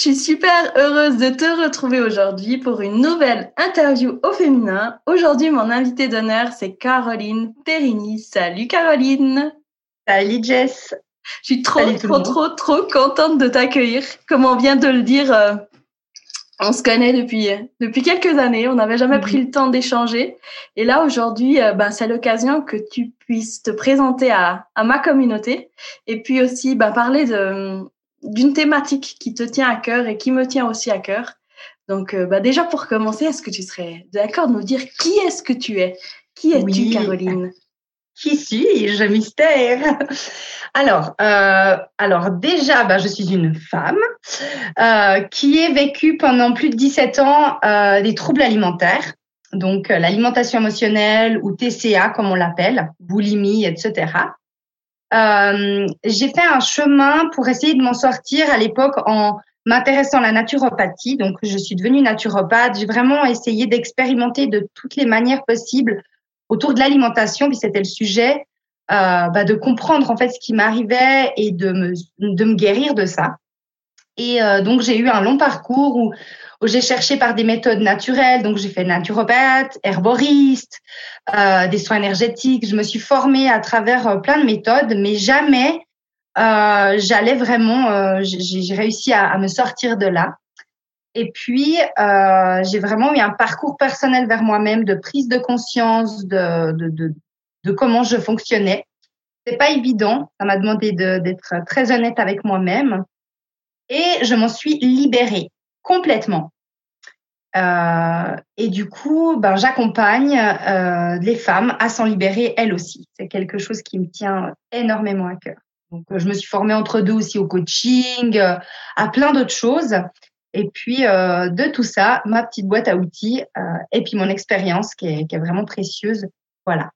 Suis super heureuse de te retrouver aujourd'hui pour une nouvelle interview au féminin. Aujourd'hui, mon invitée d'honneur, c'est Caroline Perini. Salut Caroline. Salut Jess. Je suis trop, trop, trop, trop contente de t'accueillir. Comme on vient de le dire, euh, on se connaît depuis, depuis quelques années. On n'avait jamais mhm. pris le temps d'échanger. Et là, aujourd'hui, euh, ben, c'est l'occasion que tu puisses te présenter à, à ma communauté et puis aussi ben, parler de, d'une thématique qui te tient à cœur et qui me tient aussi à cœur. Donc, euh, bah déjà pour commencer, est-ce que tu serais d'accord de nous dire qui est-ce que tu es? Qui es-tu, Caroline? Qui suis-je Mystère? Alors, euh, alors déjà, bah, je suis une femme euh, qui a vécu pendant plus de 17 ans des troubles alimentaires. Donc, l'alimentation émotionnelle ou TCA, comme on l'appelle, boulimie, etc. Euh, j'ai fait un chemin pour essayer de m'en sortir à l'époque en m'intéressant à la naturopathie. Donc, je suis devenue naturopathe. J'ai vraiment essayé d'expérimenter de toutes les manières possibles autour de l'alimentation, puis c'était le sujet, euh, bah, de comprendre en fait ce qui m'arrivait et de me, de me guérir de ça. Et euh, donc, j'ai eu un long parcours où j'ai cherché par des méthodes naturelles. Donc, j'ai fait naturopathe, herboriste, euh, des soins énergétiques. Je me suis formée à travers euh, plein de méthodes, mais jamais j'allais vraiment, j'ai réussi à, me sortir de là. Et puis, j'ai vraiment eu un parcours personnel vers moi-même de prise de conscience de, de comment je fonctionnais. C'est pas évident. Ça m'a demandé d'être très honnête avec moi-même. Et je m'en suis libérée complètement. Euh, et du coup, ben, j'accompagne euh, les femmes à s'en libérer elles aussi. C'est quelque chose qui me tient énormément à cœur. Donc, je me suis formée entre deux aussi au coaching, euh, à plein d'autres choses. Et puis, euh, de tout ça, ma petite boîte à outils euh, et puis mon expérience qui est, qui est vraiment précieuse. Voilà.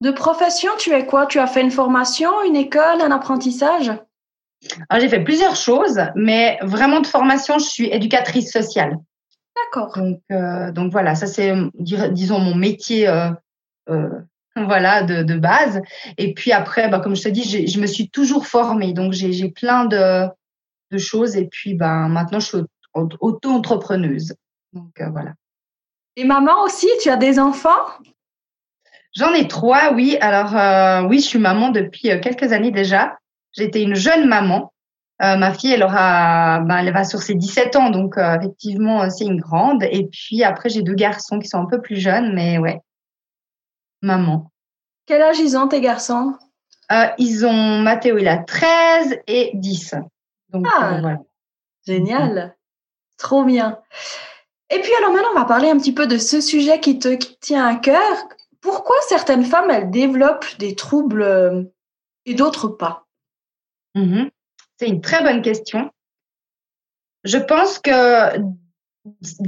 De profession, tu es quoi? Tu as fait une formation, une école, un apprentissage? J'ai fait plusieurs choses, mais vraiment de formation, je suis éducatrice sociale. D'accord. Donc, euh, donc voilà, ça c'est, disons, mon métier, euh, euh, voilà, de, de, base. Et puis après, bah, comme je te dis, je me suis toujours formée, donc j'ai plein de, de, choses. Et puis, bah, maintenant, je suis auto-entrepreneuse. Donc voilà. Et maman aussi, tu as des enfants? J'en ai trois, oui. Alors oui, je suis maman depuis quelques années déjà. J'étais une jeune maman. Euh, ma fille, elle aura, ben, elle va sur ses 17 ans, donc euh, effectivement, c'est une grande. Et puis après, j'ai deux garçons qui sont un peu plus jeunes, mais ouais, maman. Quel âge ils ont tes garçons? Euh, Ils ont Mathéo, il a 13 et 10. Donc ah, voilà. Génial, trop bien. Et puis alors maintenant, on va parler un petit peu de ce sujet qui te qui tient à cœur. Pourquoi certaines femmes, elles développent des troubles et d'autres pas? Mmh C'est une très bonne question. Je pense que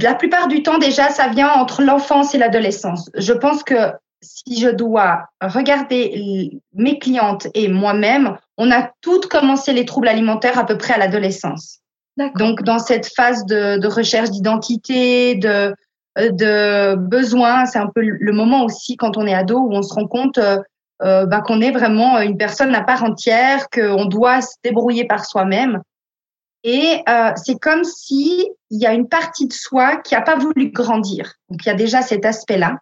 la plupart du temps, déjà, ça vient entre l'enfance et l'adolescence. Je pense que si je dois regarder mes clientes et moi-même, on a toutes commencé les troubles alimentaires à peu près à l'adolescence. Donc, dans cette phase de, de recherche d'identité, de, de besoin, c'est un peu le moment aussi quand on est ado où on se rend compte euh, euh, bah, qu'on est vraiment une personne à part entière, qu'on doit se débrouiller par soi-même. Et euh, c'est comme si il y a une partie de soi qui a pas voulu grandir. Donc il y a déjà cet aspect-là.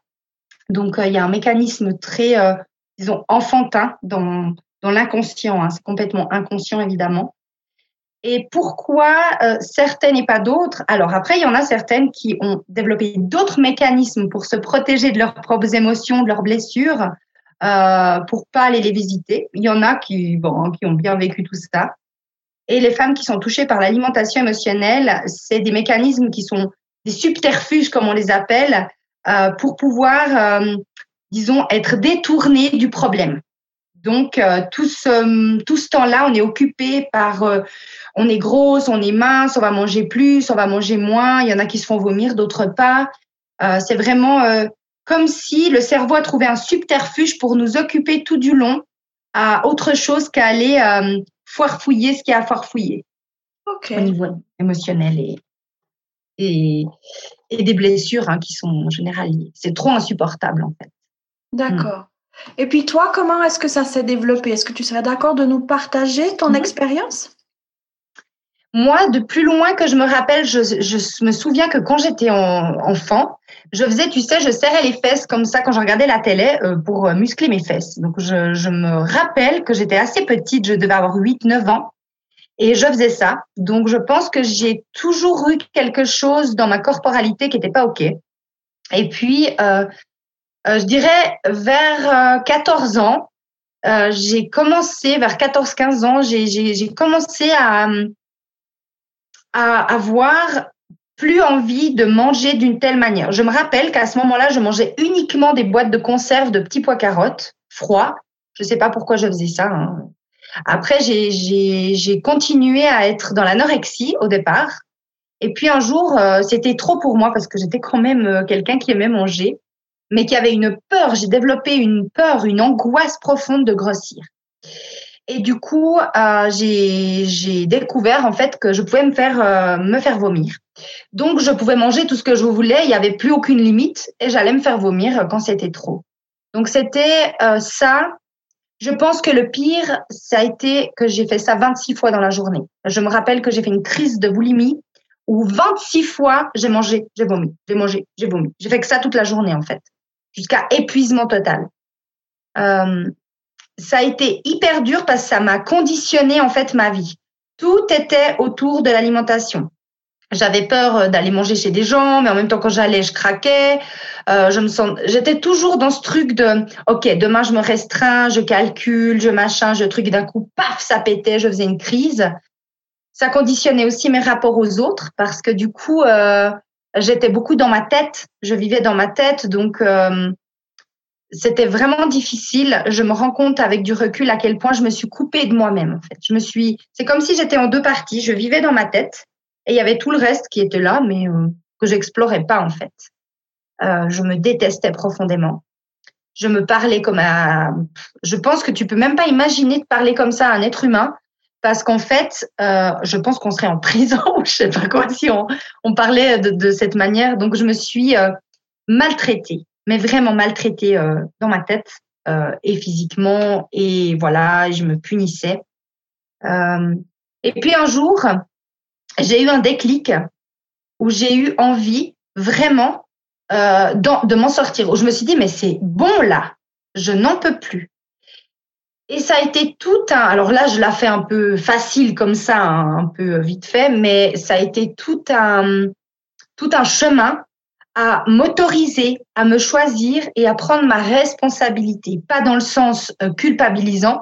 Donc euh, il y a un mécanisme très, euh, disons, enfantin dans dans l'inconscient. Hein. C'est complètement inconscient évidemment. Et pourquoi euh, certaines et pas d'autres? Alors après, il y en a certaines qui ont développé d'autres mécanismes pour se protéger de leurs propres émotions, de leurs blessures, euh, pour pas aller les visiter. Il y en a qui, bon, qui ont bien vécu tout ça. Et les femmes qui sont touchées par l'alimentation émotionnelle, c'est des mécanismes qui sont des subterfuges, comme on les appelle, euh, pour pouvoir, euh, disons, être détournées du problème. Donc, euh, tout ce, tout ce temps-là, on est occupé par, on est grosse, on est mince, on va manger plus, on va manger moins. Il y en a qui se font vomir, d'autres pas. C'est vraiment comme si le cerveau a trouvé un subterfuge pour nous occuper tout du long à autre chose qu'à aller foirefouiller ce qu'il y a à foirefouiller. Au niveau émotionnel et, et, et des blessures hein, qui sont en général liées. C'est trop insupportable en fait. D'accord. Et puis toi, comment est-ce que ça s'est développé? Est-ce que tu serais d'accord de nous partager ton mhm. expérience? Moi, de plus loin que je me rappelle, je, me souviens que quand j'étais enfant, je faisais, tu sais, je serrais les fesses comme ça quand je regardais la télé euh, pour euh, muscler mes fesses. Donc je, je me rappelle que j'étais assez petite, je devais avoir 8-9 ans. Et je faisais ça. Donc, je pense que j'ai toujours eu quelque chose dans ma corporalité qui n'était pas OK. Et puis, euh, euh, je dirais vers 14 euh, ans, euh, j'ai commencé, vers 14-15 ans, j'ai commencé à, à avoir plus envie de manger d'une telle manière. Je me rappelle qu'à ce moment-là, je mangeais uniquement des boîtes de conserve de petits pois carottes froids. Je ne sais pas pourquoi je faisais ça. Hein. Après, j'ai continué à être dans l'anorexie au départ. Et puis un jour, c'était trop pour moi parce que j'étais quand même quelqu'un qui aimait manger mais qui avait une peur. J'ai développé une peur, une angoisse profonde de grossir. Et du coup, euh, j'ai découvert en fait que je pouvais me faire euh, me faire vomir. Donc, je pouvais manger tout ce que je voulais. Il n'y avait plus aucune limite et j'allais me faire vomir quand c'était trop. Donc, c'était euh, ça. Je pense que le pire, ça a été que j'ai fait ça 26 fois dans la journée. Je me rappelle que j'ai fait une crise de boulimie où 26 fois j'ai mangé, j'ai vomi, j'ai mangé, j'ai vomi. J'ai fait que ça toute la journée en fait jusqu'à épuisement total. Euh, ça a été hyper dur parce que ça m'a conditionné en fait ma vie. Tout était autour de l'alimentation. J'avais peur euh, d'aller manger chez des gens, mais en même temps quand j'allais, je craquais. Euh, je me sens, j'étais toujours dans ce truc de, ok, demain je me restreins, je calcule, je machin, je truc. D'un coup, paf, ça pétait, je faisais une crise. Ça conditionnait aussi mes rapports aux autres parce que du coup, euh, j'étais beaucoup dans ma tête, je vivais dans ma tête, donc euh, c'était vraiment difficile. Je me rends compte avec du recul à quel point je me suis coupée de moi-même. En fait, je me suis, c'est comme si j'étais en deux parties. Je vivais dans ma tête et il y avait tout le reste qui était là, mais euh, que j'explorais pas en fait. Euh, je me détestais profondément. Je me parlais comme à. Je pense que tu peux même pas imaginer de parler comme ça à un être humain parce qu'en fait, euh, je pense qu'on serait en prison, je sais pas quoi, si on, on parlait de, de, cette manière. Donc, je me suis euh, maltraitée, mais vraiment maltraitée euh, dans ma tête euh, et physiquement. Et voilà, je me punissais. Euh, et puis un jour, j'ai eu un déclic où j'ai eu envie vraiment euh, de m'en sortir. Où je me suis dit, mais c'est bon là, je n'en peux plus. Et ça a été tout un. Alors là, je la fais un peu facile comme ça, hein, un peu vite fait, mais ça a été tout un tout un chemin à m'autoriser, à me choisir et à prendre ma responsabilité. Pas dans le sens euh, culpabilisant,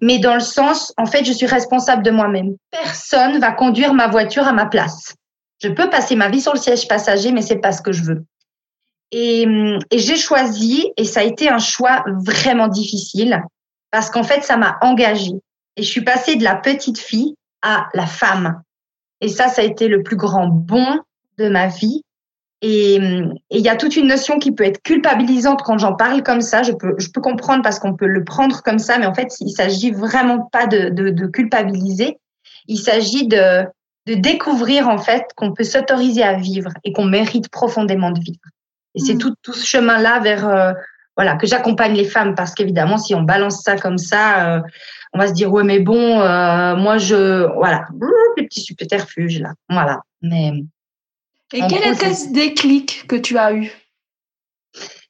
mais dans le sens, en fait, je suis responsable de moi-même. Personne va conduire ma voiture à ma place. Je peux passer ma vie sur le siège passager, mais c'est pas ce que je veux. Et, et j'ai choisi, et ça a été un choix vraiment difficile, parce qu'en fait, ça m'a engagée. Et je suis passée de la petite fille à la femme. Et ça, ça a été le plus grand bon de ma vie. Et il y a toute une notion qui peut être culpabilisante quand j'en parle comme ça. Je peux, je peux comprendre parce qu'on peut le prendre comme ça, mais en fait, il s'agit vraiment pas de, de, de culpabiliser. Il s'agit de, de découvrir en fait qu'on peut s'autoriser à vivre et qu'on mérite profondément de vivre. Et c'est mmh. tout, tout ce chemin-là vers euh, voilà, que j'accompagne les femmes parce qu'évidemment, si on balance ça comme ça, euh, on va se dire ouais, mais bon, euh, moi je, voilà, les petits subterfuges là, voilà. Mais et quel était ce déclic que tu as eu?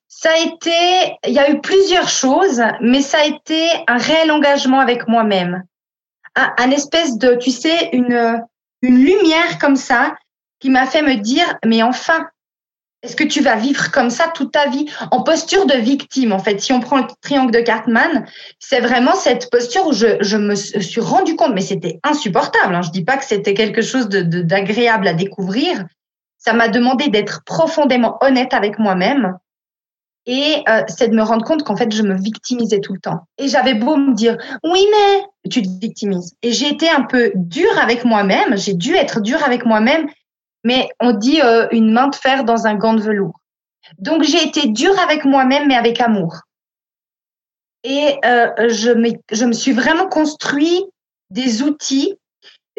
Ça a été, il y a eu plusieurs choses, mais ça a été un réel engagement avec moi-même, un, un espèce de, tu sais, une une lumière comme ça qui m'a fait me dire mais enfin est-ce que tu vas vivre comme ça toute ta vie? En posture de victime En fait, si on prend le triangle de Cartman, c'est vraiment cette posture où je, me suis rendu compte, mais c'était insupportable. Hein. Je dis pas que c'était quelque chose d'agréable de, à découvrir. Ça m'a demandé d'être profondément honnête avec moi-même Et euh, c'est de me rendre compte qu'en fait, je me victimisais tout le temps. Et j'avais beau me dire, oui, mais tu te victimises. Et j'ai été un peu dure avec moi-même. J'ai dû être dure avec moi-même. Mais on dit euh, une main de fer dans un gant de velours. Donc j'ai été dure avec moi-même, mais avec amour. Et euh, je, me, je me suis vraiment construit des outils,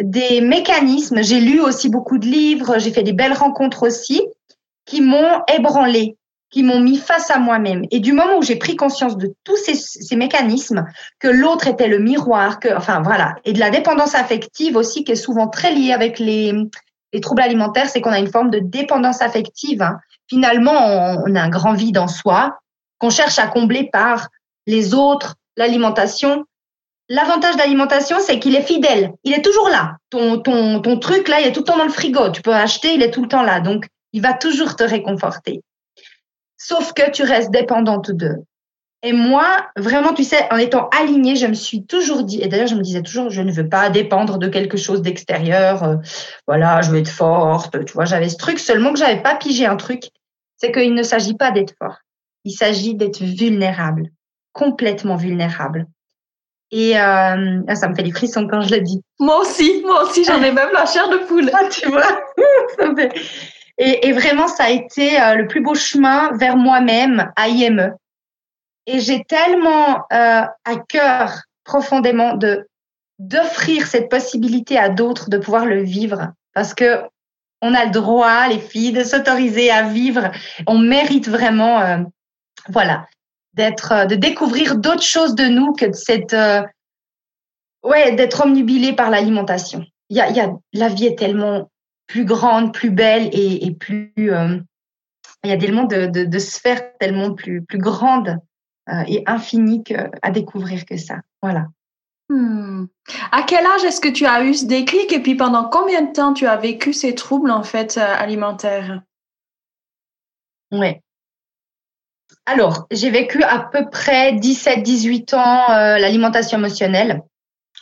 des mécanismes. J'ai lu aussi beaucoup de livres, j'ai fait des belles rencontres aussi, qui m'ont ébranlé, qui m'ont mis face à moi-même. Et du moment où j'ai pris conscience de tous ces, mécanismes, que l'autre était le miroir, que, enfin voilà, et de la dépendance affective aussi, qui est souvent très liée avec les, les troubles alimentaires, c'est qu'on a une forme de dépendance affective. Hein. Finalement, on, on, a un grand vide en soi qu'on cherche à combler par les autres, l'alimentation. L'avantage de l'alimentation, c'est qu'il est fidèle. Il est toujours là. Ton, ton, ton truc, là, il est tout le temps dans le frigo. Tu peux acheter, il est tout le temps là. Donc, il va toujours te réconforter. Sauf que tu restes dépendante d'eux. Et moi, vraiment, tu sais, en étant alignée, je me suis toujours dit, et d'ailleurs, je me disais toujours, je ne veux pas dépendre de quelque chose d'extérieur. Euh, voilà, je veux être forte. Tu vois, j'avais ce truc, seulement que j'avais pas pigé un truc, c'est qu'il ne s'agit pas d'être fort. Il s'agit d'être vulnérable, complètement vulnérable. Et euh, ah, ça me fait des frissons quand je le dis. Moi aussi, moi aussi, j'en ai même la chair de poule. Ah, tu vois, ça fait... Et, et, vraiment, ça a été euh, le plus beau chemin vers moi-même à IME. Et j'ai tellement euh, à cœur profondément de d'offrir cette possibilité à d'autres de pouvoir le vivre, parce que on a le droit, les filles, de s'autoriser à vivre. On mérite vraiment, euh, voilà, d'être, euh, de découvrir d'autres choses de nous que de cette, euh, ouais, d'être omnubilé par l'alimentation. Il y a, y a, la vie est tellement plus grande, plus belle et, et plus, euh, il y a tellement de, de, de sphères tellement plus, plus grandes euh, et infinies que, à découvrir que ça. Voilà. Hmm. À quel âge est-ce que tu as eu ce déclic et puis pendant combien de temps tu as vécu ces troubles en fait alimentaires? Ouais. Alors, j'ai vécu à peu près 17-18 ans euh, l'alimentation émotionnelle.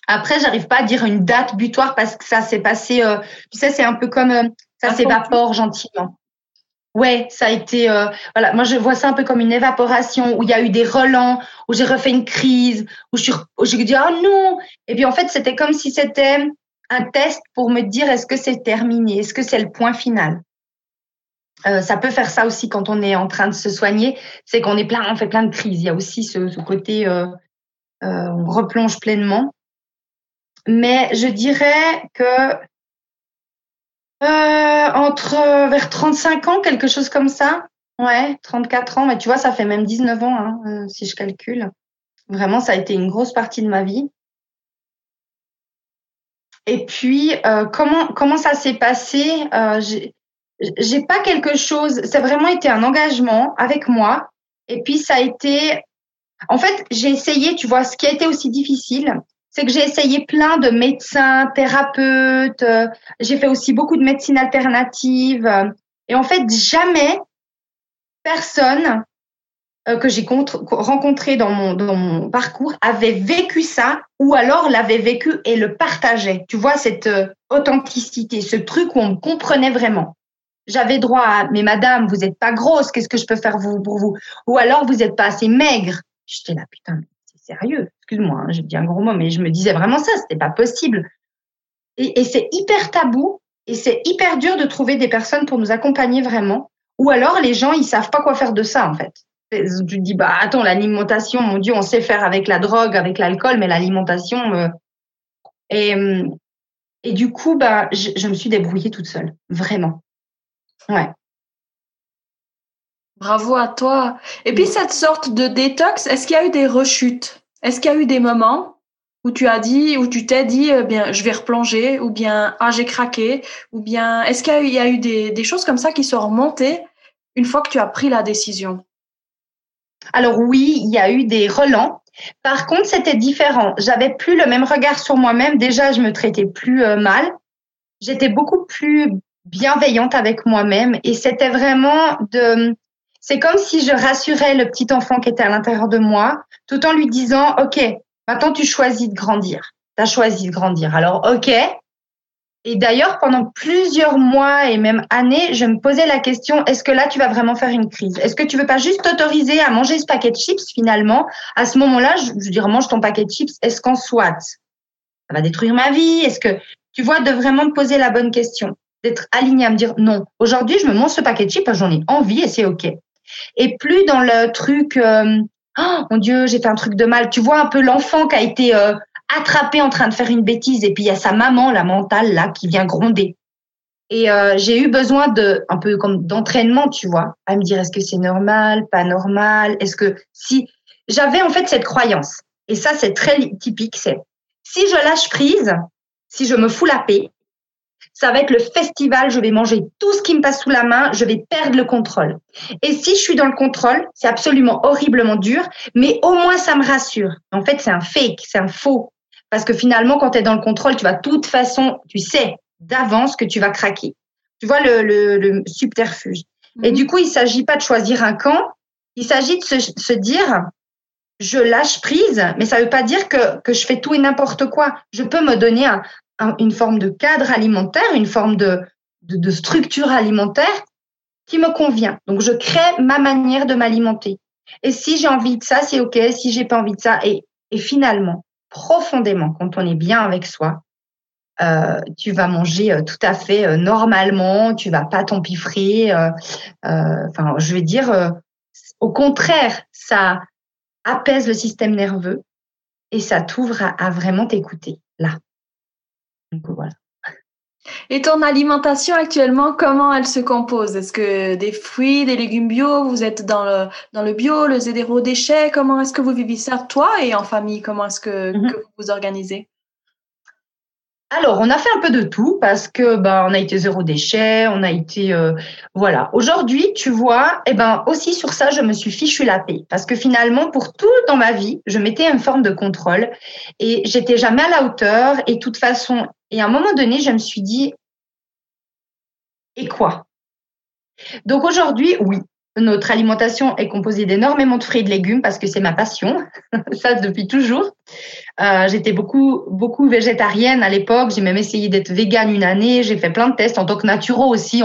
Après, j'arrive pas à dire une date butoir parce que ça s'est passé. Euh, tu sais, c'est un peu comme euh, ça s'évapore gentiment. Ouais, ça a été. Euh, voilà, moi je vois ça un peu comme une évaporation où il y a eu des relents, où j'ai refait une crise, où je où j'ai dit oh non. Et puis en fait, c'était comme si c'était un test pour me dire est-ce que c'est terminé, est-ce que c'est le point final? Euh, ça peut faire ça aussi quand on est en train de se soigner, c'est qu'on est plein, on fait plein de crises. Il y a aussi ce, côté, euh, euh, on replonge pleinement. Mais je dirais que entre vers 35 ans, quelque chose comme ça. Ouais, 34 ans. Mais tu vois, ça fait même 19 ans, hein, si je calcule. Vraiment, ça a été une grosse partie de ma vie. Et puis, comment comment ça s'est passé? J'ai pas quelque chose. Ça a vraiment été un engagement avec moi. Et puis, ça a été. En fait, j'ai essayé. Tu vois, ce qui a été aussi difficile, c'est que j'ai essayé plein de médecins, thérapeutes, euh, j'ai fait aussi beaucoup de médecine alternative. Euh, et en fait, jamais personne euh, que j'ai rencontré dans mon, dans mon parcours avait vécu ça ou alors l'avait vécu et le partageait. Tu vois, cette authenticité, ce truc où on me comprenait vraiment. J'avais droit à, mais madame, vous n'êtes pas grosse, qu'est-ce que je peux faire pour vous? Ou alors, vous n'êtes pas assez maigre. J'étais là, putain, sérieux, excuse-moi, hein, j'ai dit un gros mot, mais je me disais vraiment ça, c'était pas possible. Et, c'est hyper tabou et c'est hyper dur de trouver des personnes pour nous accompagner vraiment. Ou alors les gens, ils savent pas quoi faire de ça en fait. Tu dis bah attends l'alimentation, mon Dieu, on sait faire avec la drogue, avec l'alcool, mais l'alimentation. Euh... Et et du coup bah je me suis débrouillée toute seule, vraiment. Ouais. Bravo à toi. Et puis cette sorte de détox, est-ce qu'il y a eu des rechutes? Est-ce qu'il y a eu des moments où tu as dit, où tu t'es dit, eh bien, je vais replonger, ou bien, ah, j'ai craqué, ou bien, est-ce qu'il y a eu, il y a eu des, des, choses comme ça qui sont remontées une fois que tu as pris la décision? Alors oui, il y a eu des relents. Par contre, c'était différent. J'avais plus le même regard sur moi-même. Déjà, je me traitais plus euh, mal. J'étais beaucoup plus bienveillante avec moi-même. Et c'était vraiment de c'est comme si je rassurais le petit enfant qui était à l'intérieur de moi, tout en lui disant, OK, maintenant tu choisis de grandir. Tu as choisi de grandir. Alors, OK, Et d'ailleurs, pendant plusieurs mois et même années, je me posais la question, est-ce que là, tu vas vraiment faire une crise? Est-ce que tu veux pas juste t'autoriser à manger ce paquet de chips finalement? À ce moment-là, je, je dirais, mange ton paquet de chips, est-ce qu'en soit, ça va détruire ma vie? Est-ce que, tu vois, de vraiment me poser la bonne question, d'être aligné à me dire, non, aujourd'hui, je me mange ce paquet de chips, j'en ai envie et c'est OK. Et plus dans le truc, euh, oh mon Dieu, j'ai fait un truc de mal. Tu vois un peu l'enfant qui a été... Euh, attrapé en train de faire une bêtise et puis il y a sa maman, la mentale là, qui vient gronder. Et euh, j'ai eu besoin de un peu comme d'entraînement, tu vois, à me dire est-ce que c'est normal, pas normal, est-ce que si j'avais en fait cette croyance et ça c'est très typique, c'est si je lâche prise, si je me fous la paix, ça va être le festival, je vais manger tout ce qui me passe sous la main, je vais perdre le contrôle. Et si je suis dans le contrôle, c'est absolument horriblement dur, mais au moins ça me rassure. En fait, c'est un fake, c'est un faux. Parce que finalement, quand tu es dans le contrôle, tu vas de toute façon, tu sais d'avance que tu vas craquer. Tu vois le, le, subterfuge. Et mhm. du coup, il s'agit pas de choisir un camp, il s'agit de se, se, dire, je lâche prise, mais ça veut pas dire que, que je fais tout et n'importe quoi. Je peux me donner un, une forme de cadre alimentaire, une forme de, structure alimentaire qui me convient. Donc, je crée ma manière de m'alimenter. Et si j'ai envie de ça, c'est OK. Si j'ai pas envie de ça, et, et finalement, profondément, quand on est bien avec soi, euh, tu vas manger euh, tout à fait euh, normalement, tu vas pas t'empiffrer. Enfin, je vais dire, au contraire, ça apaise le système nerveux et ça t'ouvre à, à, vraiment t'écouter là. Donc voilà. Et ton alimentation actuellement, comment elle se compose? Est-ce que des fruits, des légumes bio, vous êtes dans le, dans le bio, le zéro déchet? Comment est-ce que vous vivez ça, toi et en famille? Comment est-ce que, mhm. que, vous vous organisez? Alors, on a fait un peu de tout parce que bah, on a été zéro déchet, on a été euh, voilà. Aujourd'hui, tu vois, eh ben aussi sur ça, je me suis fichu la paix parce que finalement, pour tout dans ma vie, je mettais une forme de contrôle et j'étais jamais à la hauteur. Et de toute façon, et à un moment donné, je me suis dit, et quoi? Donc aujourd'hui, oui, notre alimentation est composée d'énormément de fruits et de légumes parce que c'est ma passion, ça depuis toujours. Euh, J'étais beaucoup beaucoup végétarienne à l'époque. J'ai même essayé d'être végane une année. J'ai fait plein de tests en tant que naturo aussi.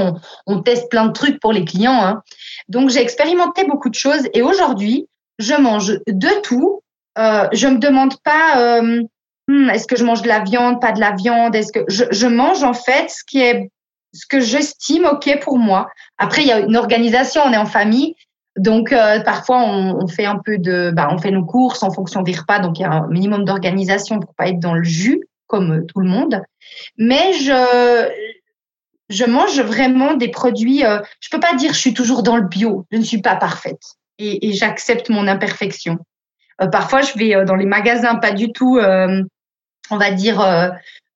On, teste plein de trucs pour les clients. Hein. Donc j'ai expérimenté beaucoup de choses et aujourd'hui je mange de tout. Euh, je me demande pas euh, Hmm, est-ce que je mange de la viande, pas de la viande? Est-ce que je, mange en fait ce qui est ce que j'estime ok pour moi. Après, il y a une organisation, on est en famille, donc euh, parfois on, fait un peu de, bah, on fait nos courses en fonction des repas, donc il y a un minimum d'organisation pour pas être dans le jus comme tout le monde. Mais je je mange vraiment des produits. Euh, je peux pas dire je suis toujours dans le bio. Je ne suis pas parfaite et, j'accepte mon imperfection. Euh, parfois, je vais euh, dans les magasins pas du tout on va dire euh,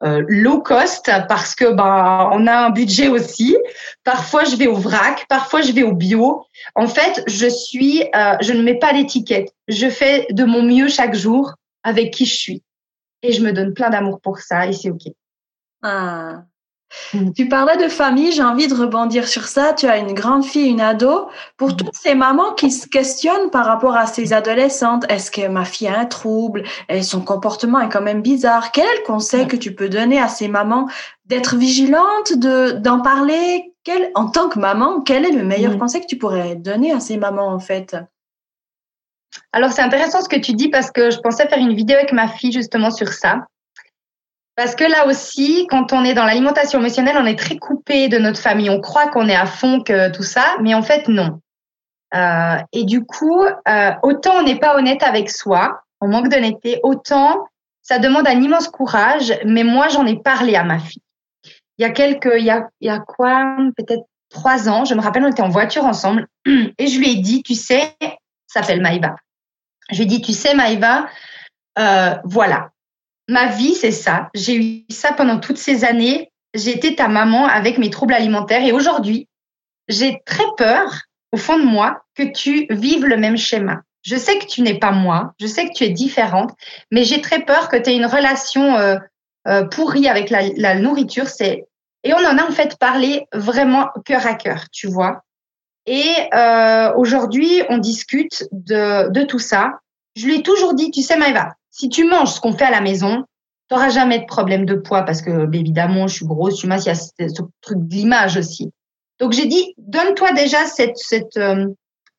euh, low cost parce que bah on a un budget aussi. Parfois je vais au vrac, parfois je vais au bio. En fait, je suis, euh, je ne mets pas d'étiquette. Je fais de mon mieux chaque jour avec qui je suis et je me donne plein d'amour pour ça et c'est ok. Ah, Mm. Tu parlais de famille, j'ai envie de rebondir sur ça. Tu as une grande fille, une ado. Pour mm. toutes ces mamans qui se questionnent par rapport à ces adolescentes, est-ce que ma fille a un trouble? Et son comportement est quand même bizarre Quel est le conseil que tu peux donner à ces mamans d'être vigilantes, de d'en parler? Quel, En tant que maman, quel est le meilleur mm. conseil que tu pourrais donner à ces mamans en fait? Alors c'est intéressant ce que tu dis parce que je pensais faire une vidéo avec ma fille justement sur ça. Parce que là aussi, quand on est dans l'alimentation émotionnelle, on est très coupé de notre famille. On croit qu'on est à fond que tout ça, mais en fait, non. Euh, et du coup, euh, autant on n'est pas honnête avec soi, on manque d'honnêteté, autant ça demande un immense courage. Mais moi, j'en ai parlé à ma fille. Il y a quelques, il y a, il y a quoi, peut-être trois ans, je me rappelle, on était en voiture ensemble et je lui ai dit, tu sais, s'appelle Maïva. Je lui ai dit, tu sais, Maïva, euh, voilà, ma vie, c'est ça. J'ai eu ça pendant toutes ces années. J'étais ta maman avec mes troubles alimentaires et aujourd'hui, j'ai très peur au fond de moi que tu vives le même schéma. Je sais que tu n'es pas moi, je sais que tu es différente, mais j'ai très peur que tu aies une relation euh, euh, pourrie avec la, la nourriture. C'est et on en a en fait parlé vraiment cœur à cœur, tu vois. Et euh, aujourd'hui, on discute de, de tout ça. Je lui ai toujours dit, tu sais, Maëva, si tu manges ce qu'on fait à la maison, n'auras jamais de problème de poids parce que, évidemment, je suis grosse, je suis mince, il y a ce, truc de l'image aussi. Donc, j'ai dit, donne-toi déjà cette, cette, euh,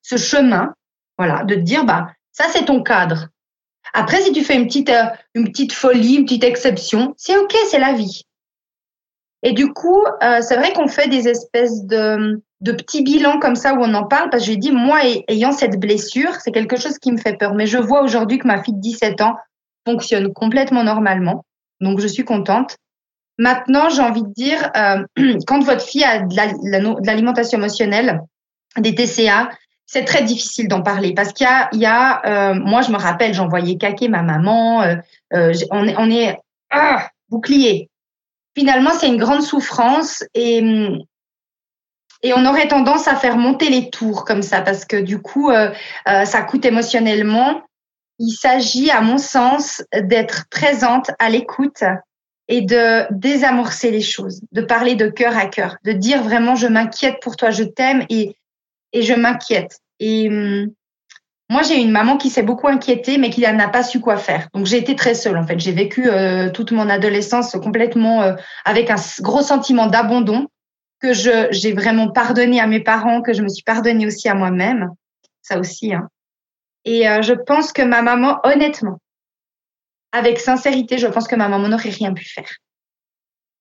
ce chemin, voilà, de te dire, bah, ça, c'est ton cadre. Après, si tu fais une petite, euh, une petite folie, une petite exception, c'est OK, c'est la vie. Et du coup, euh, c'est vrai qu'on fait des espèces de, de petits bilans comme ça où on en parle parce que j'ai dit, moi, ayant cette blessure, c'est quelque chose qui me fait peur. Mais je vois aujourd'hui que ma fille de 17 ans fonctionne complètement normalement. Donc, je suis contente. Maintenant, j'ai envie de dire, euh, quand votre fille a de l'alimentation émotionnelle, des TCA, c'est très difficile d'en parler parce qu'il y a, il y a euh, moi, je me rappelle, j'envoyais caquer ma maman, euh, on est, on est ah, bouclier finalement, c'est une grande souffrance et, et on aurait tendance à faire monter les tours comme ça parce que du coup, euh, euh, ça coûte émotionnellement. Il s'agit, à mon sens, d'être présente à l'écoute et de désamorcer les choses, de parler de cœur à cœur, de dire vraiment je m'inquiète pour toi, je t'aime et, et je m'inquiète. Et hum, moi, j'ai une maman qui s'est beaucoup inquiétée, mais qui n'a pas su quoi faire. Donc, j'ai été très seule, en fait. J'ai vécu euh, toute mon adolescence complètement euh, avec un gros sentiment d'abandon que je j'ai vraiment pardonné à mes parents, que je me suis pardonné aussi à moi-même. Ça aussi. Hein. Et euh, je pense que ma maman, honnêtement, avec sincérité, je pense que ma maman n'aurait rien pu faire.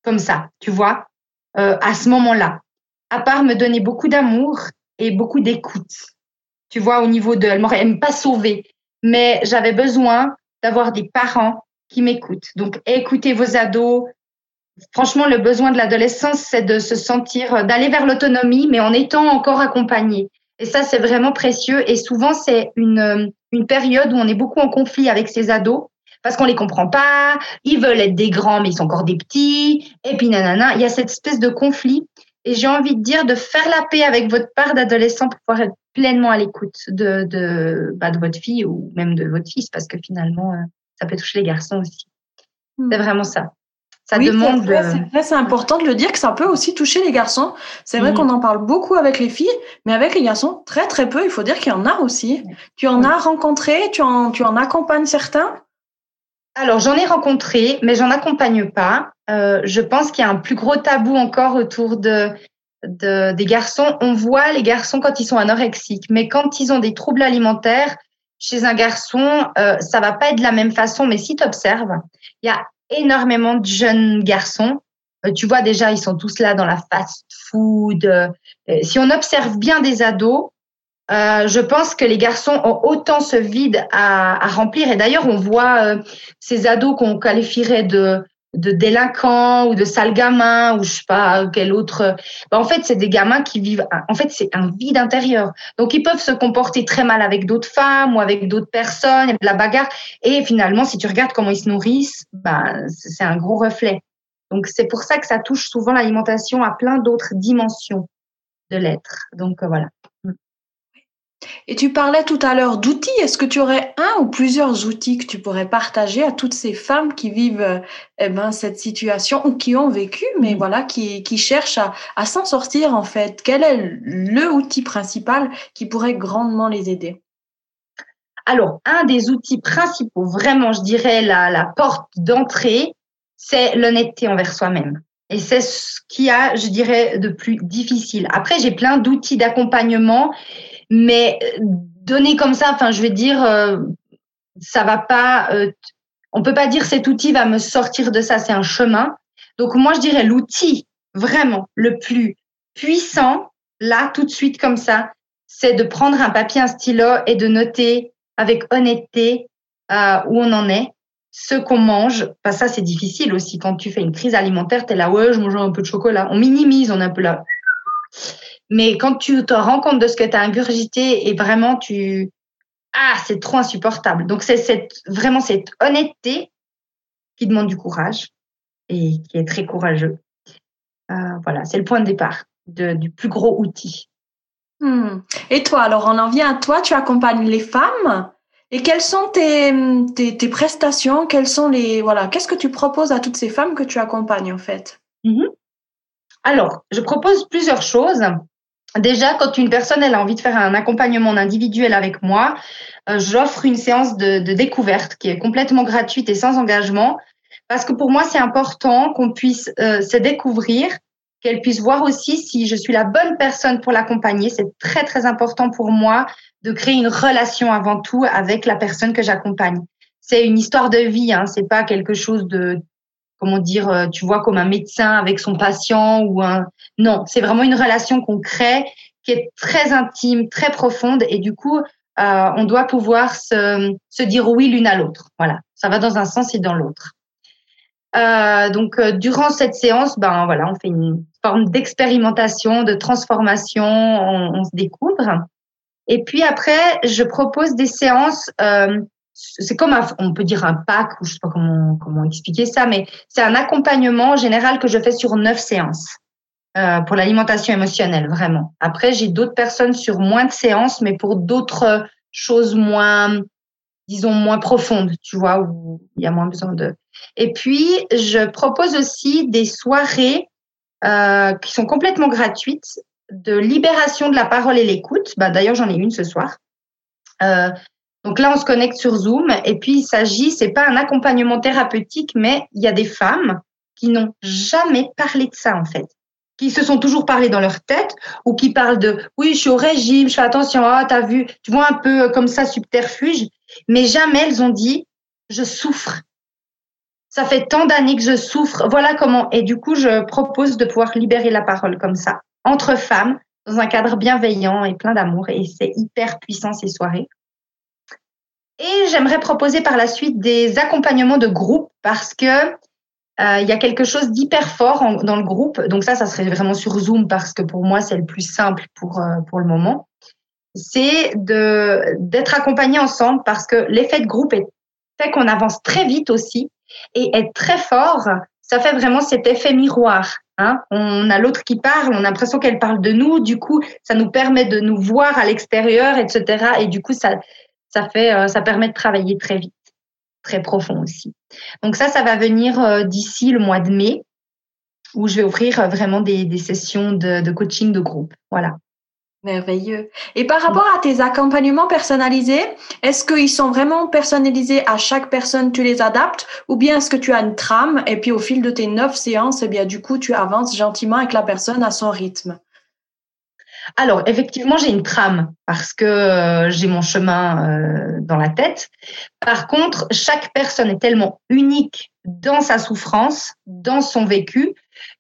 Comme ça, tu vois, à ce moment-là. À part me donner beaucoup d'amour et beaucoup d'écoute tu vois, au niveau de, elle m'aurait pas sauvée, mais j'avais besoin d'avoir des parents qui m'écoutent. Donc, écoutez vos ados. Franchement, le besoin de l'adolescence, c'est de se sentir, d'aller vers l'autonomie, mais en étant encore accompagné. Et ça, c'est vraiment précieux. Et souvent, c'est une, une période où on est beaucoup en conflit avec ces ados parce qu'on les comprend pas. Ils veulent être des grands, mais ils sont encore des petits. Et puis, nanana, il y a cette espèce de conflit. Et j'ai envie de dire de faire la paix avec votre part d'adolescent pour pouvoir être pleinement à l'écoute de, de, bah, de votre fille ou même de votre fils, parce que finalement, euh, ça peut toucher les garçons aussi. Hmm. C'est vraiment ça. Ça demande. C'est important de le dire que ça peut aussi toucher les garçons. C'est vrai hmm. qu'on en parle beaucoup avec les filles, mais avec les garçons, très très peu. Il faut dire qu'il y en a aussi. Tu en as rencontré, tu en, tu en accompagnes certains? Alors, j'en ai rencontré, mais j'en accompagne pas. Euh, je pense qu'il y a un plus gros tabou encore autour de, de, des garçons. On voit les garçons quand ils sont anorexiques, mais quand ils ont des troubles alimentaires, chez un garçon, euh, ça va pas être de la même façon. Mais si tu observes, il y a énormément de jeunes garçons. Euh, tu vois déjà, ils sont tous là dans la fast food. Euh, si on observe bien des ados, euh, je pense que les garçons ont autant ce vide à, à remplir. Et d'ailleurs, on voit euh, ces ados qu'on qualifierait de, de délinquants ou de sales gamins ou je sais pas quel autre. Ben, en fait, c'est des gamins qui vivent. En fait, c'est un vide intérieur. Donc, ils peuvent se comporter très mal avec d'autres femmes ou avec d'autres personnes, de la bagarre. Et finalement, si tu regardes comment ils se nourrissent, ben, c'est un gros reflet. Donc, c'est pour ça que ça touche souvent l'alimentation à plein d'autres dimensions de l'être. Donc, voilà. Et tu parlais tout à l'heure d'outils. Est-ce que tu aurais un ou plusieurs outils que tu pourrais partager à toutes ces femmes qui vivent euh, eh ben, cette situation ou qui ont vécu, mais mm. voilà, qui, qui cherchent à, à s'en sortir en fait? Quel est le outil principal qui pourrait grandement les aider? Alors, un des outils principaux, vraiment, je dirais la, la porte d'entrée, c'est l'honnêteté envers soi-même. Et c'est ce qui a, je dirais, de plus difficile. Après, j'ai plein d'outils d'accompagnement mais euh, donner comme ça, enfin, je vais dire, euh, ça va pas. Euh, on peut pas dire cet outil va me sortir de ça. C'est un chemin. Donc moi, je dirais l'outil vraiment le plus puissant là, tout de suite comme ça, c'est de prendre un papier, un stylo et de noter avec honnêteté où on en est, ce qu'on mange. Bah, ça, c'est difficile aussi quand tu fais une crise alimentaire. Tu es là, ouais, je mange un peu de chocolat. On minimise, on est un peu là. Mais quand tu te rends compte de ce que tu as ingurgité et vraiment tu ah c'est trop insupportable. Donc c'est cette vraiment cette honnêteté qui demande du courage et qui est très courageux. Euh, voilà, c'est le point de départ de, du plus gros outil. Hmm. Et toi, alors on en vient à toi, tu accompagnes les femmes. Et quelles sont tes, tes, tes prestations? Quelles sont les voilà Qu'est-ce que tu proposes à toutes ces femmes que tu accompagnes en fait? Mm-hmm. Alors, je propose plusieurs choses. Déjà, quand une personne elle a envie de faire un accompagnement individuel avec moi, euh, j'offre une séance de, découverte qui est complètement gratuite et sans engagement Parce que pour moi, c'est important qu'on puisse euh, se découvrir, qu'elle puisse voir aussi si je suis la bonne personne pour l'accompagner. C'est très, très important pour moi de créer une relation avant tout avec la personne que j'accompagne. C'est une histoire de vie, hein, c'est pas quelque chose de comment dire, euh, tu vois, comme un médecin avec son patient ou un. Non, c'est vraiment une relation qu'on crée qui est très intime, très profonde et du coup, euh, on doit pouvoir se, se dire oui l'une à l'autre. Voilà, ça va dans un sens et dans l'autre. Euh, donc, euh, durant cette séance, ben voilà, on fait une forme d'expérimentation, de transformation, on, on, se découvre. Et puis après, je propose des séances. C'est comme un, on peut dire un pack ou je sais pas comment comment expliquer ça, mais c'est un accompagnement général que je fais sur neuf séances euh, pour l'alimentation émotionnelle, vraiment. Après, j'ai d'autres personnes sur moins de séances, mais pour d'autres choses moins, disons moins profondes, tu vois, où il y a moins besoin de. Et puis, je propose aussi des soirées euh, qui sont complètement gratuites de libération de la parole et l'écoute. Bah, D'ailleurs, j'en ai une ce soir. Euh, donc là, on se connecte sur Zoom et puis il s'agit, c'est pas un accompagnement thérapeutique, mais il y a des femmes qui n'ont jamais parlé de ça en fait, qui se sont toujours parlé dans leur tête ou qui parlent de oui, je suis au régime, je fais attention, ah, t'as vu, tu vois un peu comme ça subterfuge, mais jamais elles ont dit je souffre. Ça fait tant d'années que je souffre. Voilà comment. Et du coup, je propose de pouvoir libérer la parole comme ça entre femmes dans un cadre bienveillant et plein d'amour. Et c'est hyper puissant ces soirées. Et j'aimerais proposer par la suite des accompagnements de groupe parce que euh, y a quelque chose d'hyper fort dans le groupe. Donc ça, ça serait vraiment sur Zoom parce que pour moi, c'est le plus simple pour, euh, pour le moment. C'est d'être accompagné ensemble parce que l'effet de groupe fait qu'on avance très vite aussi et être très fort, ça fait vraiment cet effet miroir. Hein on a l'autre qui parle, on a l'impression qu'elle parle de nous, du coup, ça nous permet de nous voir à l'extérieur, etc. Et du coup, ça, ça fait, euh, ça permet de travailler très vite, très profond aussi. Donc ça, ça va venir euh, d'ici le mois de mai, où je vais offrir euh, vraiment des, sessions de, de, coaching de groupe. Voilà. Merveilleux. Et par rapport à tes accompagnements personnalisés, est-ce qu'ils sont vraiment personnalisés à chaque personne, tu les adaptes, ou bien est-ce que tu as une trame et puis au fil de tes neuf séances, eh bien du coup tu avances gentiment avec la personne à son rythme? Alors, effectivement, j'ai une trame parce que euh, j'ai mon chemin euh, dans la tête. Par contre, chaque personne est tellement unique dans sa souffrance, dans son vécu,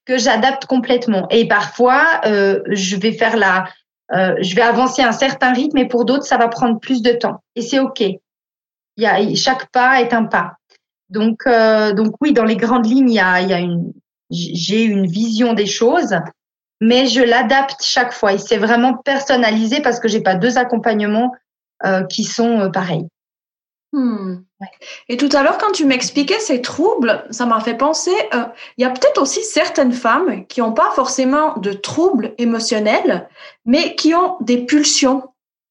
que j'adapte complètement. Et parfois, euh, je vais faire la, je vais avancer un certain rythme, et pour d'autres, ça va prendre plus de temps. Et c'est ok. Il y a, chaque pas est un pas. Donc, donc oui, dans les grandes lignes, il y a une, j'ai une vision des choses mais je l'adapte chaque fois et c'est vraiment personnalisé parce que j'ai pas deux accompagnements euh, qui sont euh, pareils. Hmm. Et tout à l'heure, quand tu m'expliquais ces troubles, ça m'a fait penser, euh, il y a peut-être aussi certaines femmes qui n'ont pas forcément de troubles émotionnels, mais qui ont des pulsions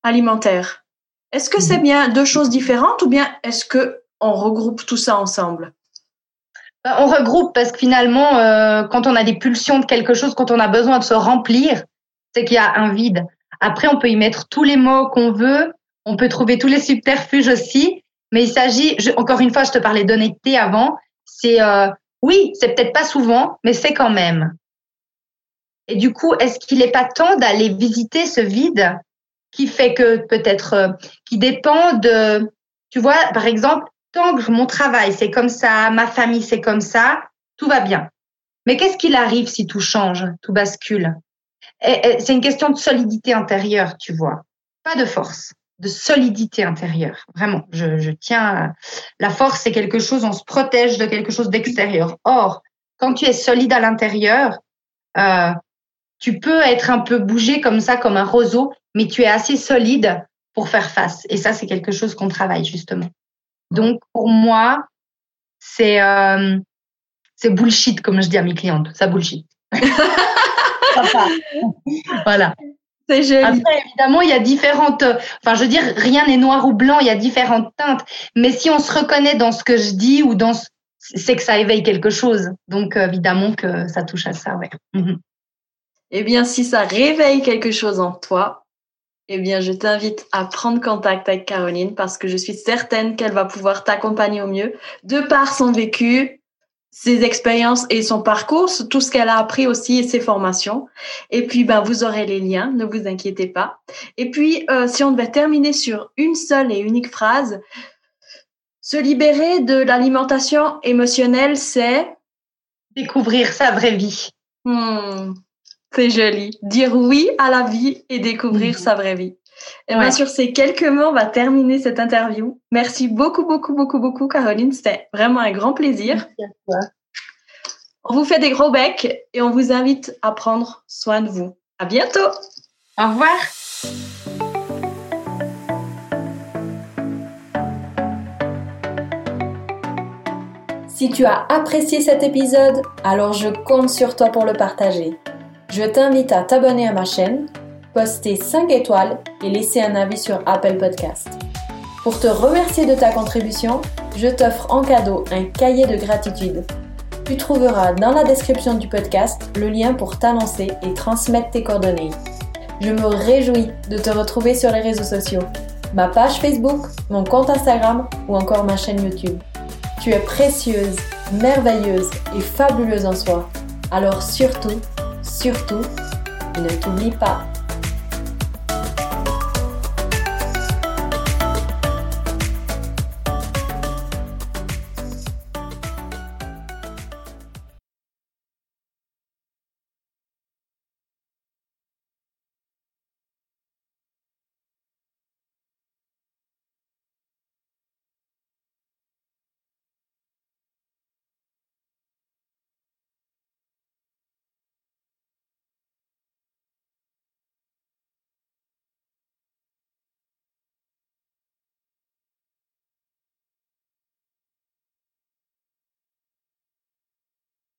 alimentaires. Est-ce que c'est mhm. bien deux choses différentes ou bien est-ce que on regroupe tout ça ensemble? On regroupe parce que finalement, euh, quand on a des pulsions de quelque chose, quand on a besoin de se remplir, c'est qu'il y a un vide. Après, on peut y mettre tous les mots qu'on veut, on peut trouver tous les subterfuges aussi, mais il s'agit, encore une fois, je te parlais d'honnêteté avant, c'est euh, oui, c'est peut-être pas souvent, mais c'est quand même. Et du coup, est-ce qu'il n'est pas temps d'aller visiter ce vide qui fait que peut-être, euh, qui dépend de, tu vois, par exemple, tant que mon travail c'est comme ça, ma famille c'est comme ça, tout va bien. Mais qu'est-ce qu'il arrive si tout change, tout bascule? C'est une question de solidité intérieure, tu vois. Pas de force, de solidité intérieure. Vraiment, je, je tiens. La force, c'est quelque chose, on se protège de quelque chose d'extérieur. Or, quand tu es solide à l'intérieur, euh, tu peux être un peu bougé comme ça, comme un roseau, mais tu es assez solide pour faire face. Et ça, c'est quelque chose qu'on travaille justement. Donc, pour moi, c'est euh, bullshit, comme je dis à mes clientes. Ça bullshit. voilà. C'est joli. Après, évidemment, il y a différentes. Enfin, je veux dire, rien n'est noir ou blanc. Il y a différentes teintes. Mais si on se reconnaît dans ce que je dis ou dans, c'est que ça éveille quelque chose. Donc, évidemment que ça touche à ça, ouais. Mhm. Eh bien, si ça réveille quelque chose en toi, eh bien, je t'invite à prendre contact avec Caroline parce que je suis certaine qu'elle va pouvoir t'accompagner au mieux de par son vécu, ses expériences et son parcours, tout ce qu'elle a appris aussi et ses formations. Et puis, ben, vous aurez les liens, ne vous inquiétez pas. Et puis, euh, si on devait terminer sur une seule et unique phrase, se libérer de l'alimentation émotionnelle, c'est découvrir sa vraie vie. Hmm, c'est joli. Dire oui à la vie et découvrir sa vraie vie. Et bien sur ces quelques mots, on va terminer cette interview. Merci beaucoup, beaucoup, beaucoup, beaucoup, Caroline. C'était vraiment un grand plaisir. On vous fait des gros becs et on vous invite à prendre soin de vous. À bientôt. Au revoir. Si tu as apprécié cet épisode, alors je compte sur toi pour le partager. Je t'invite à t'abonner à ma chaîne poster 5 étoiles et laisser un avis sur Apple Podcast. Pour te remercier de ta contribution, je t'offre en cadeau un cahier de gratitude. Tu trouveras dans la description du podcast le lien pour t'annoncer et transmettre tes coordonnées. Je me réjouis de te retrouver sur les réseaux sociaux, ma page Facebook, mon compte Instagram ou encore ma chaîne YouTube. Tu es précieuse, merveilleuse et fabuleuse en soi. Alors surtout, surtout, ne t'oublie pas